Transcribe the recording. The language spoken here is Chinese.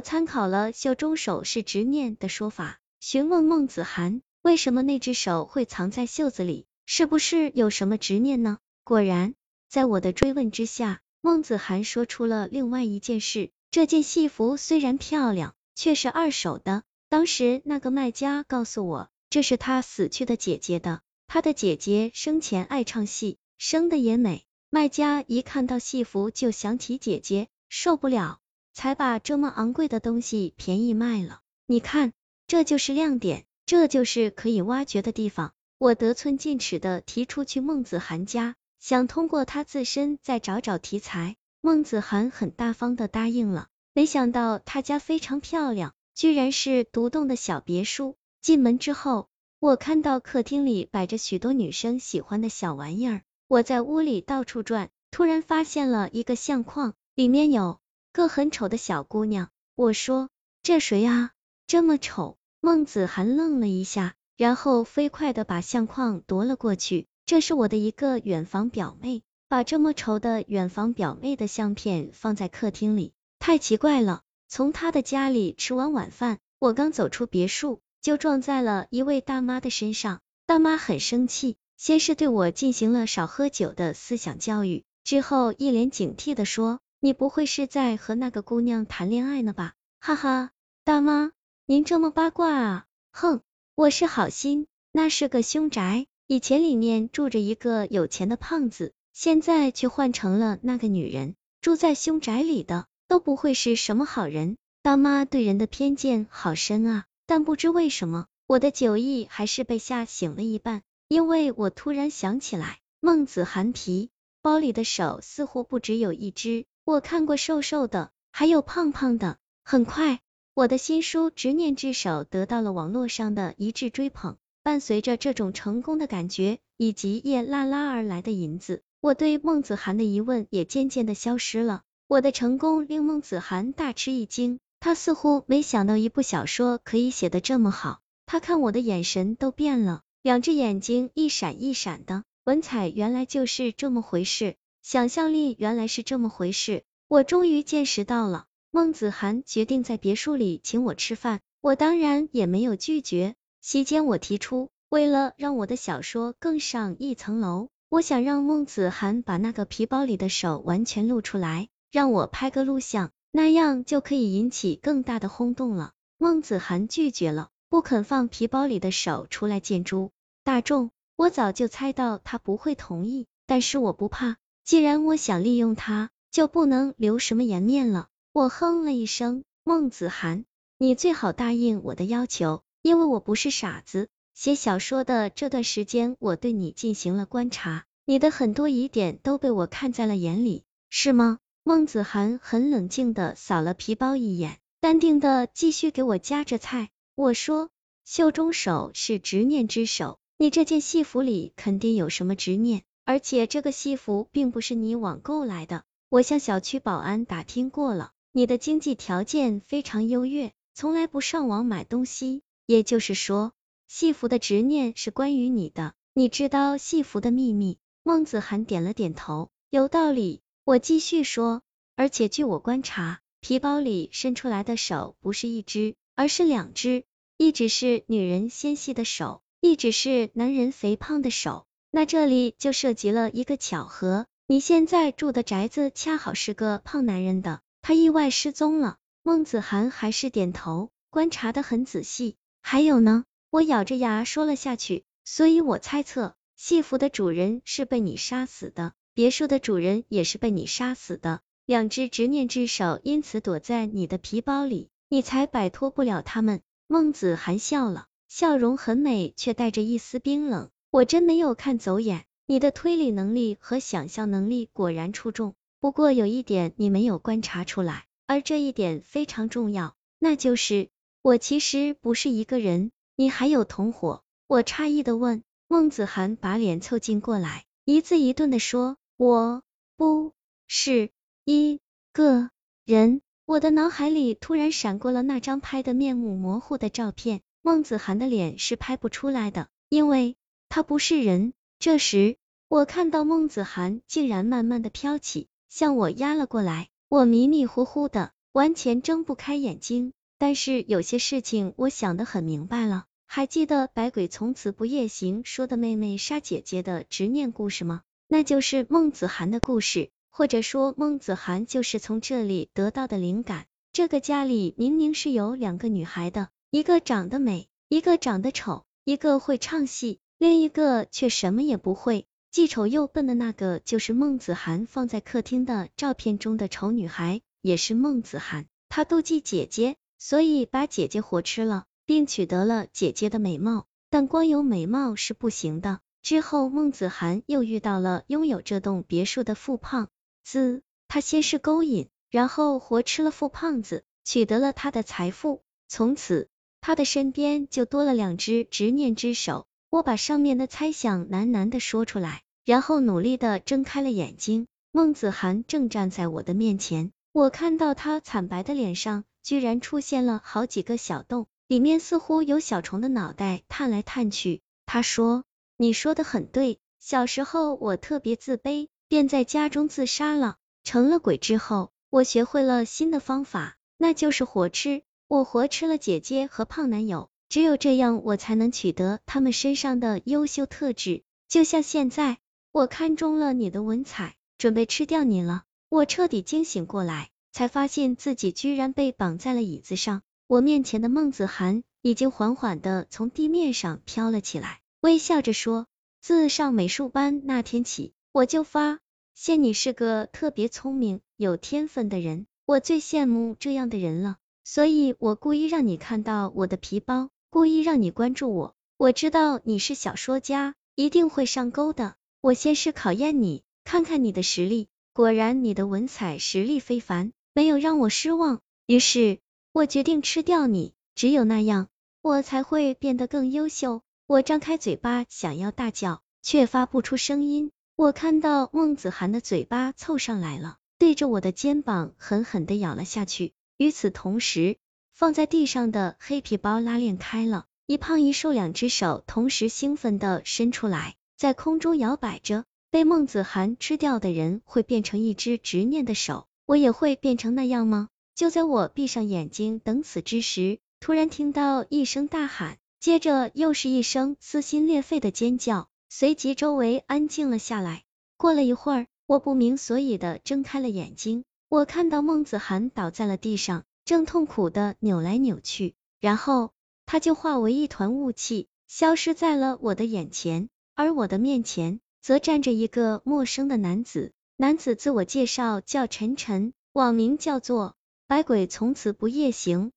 参考了袖中手是执念的说法，询问孟子涵为什么那只手会藏在袖子里，是不是有什么执念呢？果然，在我的追问之下，孟子涵说出了另外一件事。这件戏服虽然漂亮，却是二手的。当时那个卖家告诉我，这是他死去的姐姐的，他的姐姐生前爱唱戏，生的也美。卖家一看到戏服就想起姐姐，受不了。才把这么昂贵的东西便宜卖了，你看，这就是亮点，这就是可以挖掘的地方。我得寸进尺的提出去孟子涵家，想通过他自身再找找题材。孟子涵很大方的答应了。没想到他家非常漂亮，居然是独栋的小别墅。进门之后，我看到客厅里摆着许多女生喜欢的小玩意儿。我在屋里到处转，突然发现了一个相框，里面有。个很丑的小姑娘，我说这谁啊？这么丑？孟子涵愣了一下，然后飞快的把相框夺了过去。这是我的一个远房表妹，把这么丑的远房表妹的相片放在客厅里，太奇怪了。从她的家里吃完晚饭，我刚走出别墅，就撞在了一位大妈的身上。大妈很生气，先是对我进行了少喝酒的思想教育，之后一脸警惕的说。你不会是在和那个姑娘谈恋爱呢吧？哈哈，大妈，您这么八卦啊？哼，我是好心，那是个凶宅，以前里面住着一个有钱的胖子，现在却换成了那个女人。住在凶宅里的都不会是什么好人。大妈对人的偏见好深啊！但不知为什么，我的酒意还是被吓醒了一半，因为我突然想起来，孟子涵皮包里的手似乎不只有一只。我看过瘦瘦的，还有胖胖的。很快，我的新书《执念之手》得到了网络上的一致追捧。伴随着这种成功的感觉，以及夜拉拉而来的银子，我对孟子涵的疑问也渐渐的消失了。我的成功令孟子涵大吃一惊，他似乎没想到一部小说可以写得这么好。他看我的眼神都变了，两只眼睛一闪一闪的。文采原来就是这么回事。想象力原来是这么回事，我终于见识到了。孟子涵决定在别墅里请我吃饭，我当然也没有拒绝。席间我提出，为了让我的小说更上一层楼，我想让孟子涵把那个皮包里的手完全露出来，让我拍个录像，那样就可以引起更大的轰动了。孟子涵拒绝了，不肯放皮包里的手出来见诸大众。我早就猜到他不会同意，但是我不怕。既然我想利用他，就不能留什么颜面了。我哼了一声，孟子涵，你最好答应我的要求，因为我不是傻子。写小说的这段时间，我对你进行了观察，你的很多疑点都被我看在了眼里，是吗？孟子涵很冷静的扫了皮包一眼，淡定的继续给我夹着菜。我说，袖中手是执念之手，你这件戏服里肯定有什么执念。而且这个西服并不是你网购来的，我向小区保安打听过了，你的经济条件非常优越，从来不上网买东西，也就是说，戏服的执念是关于你的。你知道戏服的秘密？孟子涵点了点头，有道理。我继续说，而且据我观察，皮包里伸出来的手不是一只，而是两只，一只是女人纤细的手，一只是男人肥胖的手。那这里就涉及了一个巧合，你现在住的宅子恰好是个胖男人的，他意外失踪了。孟子涵还是点头，观察的很仔细。还有呢，我咬着牙说了下去，所以我猜测，戏服的主人是被你杀死的，别墅的主人也是被你杀死的，两只执念之手因此躲在你的皮包里，你才摆脱不了他们。孟子涵笑了，笑容很美，却带着一丝冰冷。我真没有看走眼，你的推理能力和想象能力果然出众。不过有一点你没有观察出来，而这一点非常重要，那就是我其实不是一个人，你还有同伙。我诧异的问，孟子涵把脸凑近过来，一字一顿的说，我不是一个人。我的脑海里突然闪过了那张拍的面目模糊的照片，孟子涵的脸是拍不出来的，因为。他不是人。这时，我看到孟子涵竟然慢慢的飘起，向我压了过来。我迷迷糊糊的完全睁不开眼睛。但是有些事情我想得很明白了。还记得百鬼从此不夜行说的妹妹杀姐姐的执念故事吗？那就是孟子涵的故事，或者说孟子涵就是从这里得到的灵感。这个家里明明是有两个女孩的，一个长得美，一个长得丑，一个会唱戏，另一个却什么也不会，既丑又笨的那个就是孟子涵放在客厅的照片中的丑女孩，也是孟子涵。他妒忌姐姐，所以把姐姐活吃了。并取得了姐姐的美貌，但光有美貌是不行的。之后，孟子涵又遇到了拥有这栋别墅的富胖子，他先是勾引，然后活吃了富胖子，取得了他的财富。从此，他的身边就多了两只执念之手。我把上面的猜想喃喃的说出来，然后努力的睁开了眼睛。孟子涵正站在我的面前，我看到他惨白的脸上居然出现了好几个小洞。里面似乎有小虫的脑袋探来探去。他说：“你说的很对，小时候我特别自卑，便在家中自杀了。成了鬼之后，我学会了新的方法，那就是活吃。我活吃了姐姐和胖男友，只有这样，我才能取得他们身上的优秀特质。就像现在，我看中了你的文采，准备吃掉你了。我彻底惊醒过来，才发现自己居然被绑在了椅子上。”我面前的孟子涵已经缓缓的从地面上飘了起来，微笑着说：“自上美术班那天起，我就发现你是个特别聪明、有天分的人，我最羡慕这样的人了。所以我故意让你看到我的皮包，故意让你关注我。我知道你是小说家，一定会上钩的。我先是考验你，看看你的实力。果然，你的文采实力非凡，没有让我失望。于是。”我决定吃掉你，只有那样，我才会变得更优秀。我张开嘴巴想要大叫，却发不出声音。我看到孟子涵的嘴巴凑上来了，对着我的肩膀狠狠的咬了下去。与此同时，放在地上的黑皮包拉链开了，一胖一瘦两只手同时兴奋的伸出来，在空中摇摆着。被孟子涵吃掉的人会变成一只执念的手，我也会变成那样吗？就在我闭上眼睛等死之时，突然听到一声大喊，接着又是一声撕心裂肺的尖叫，随即周围安静了下来。过了一会儿，我不明所以的睁开了眼睛，我看到孟子涵倒在了地上，正痛苦的扭来扭去，然后他就化为一团雾气，消失在了我的眼前，而我的面前则站着一个陌生的男子。男子自我介绍叫陈晨，网名叫做。百鬼从此不夜行。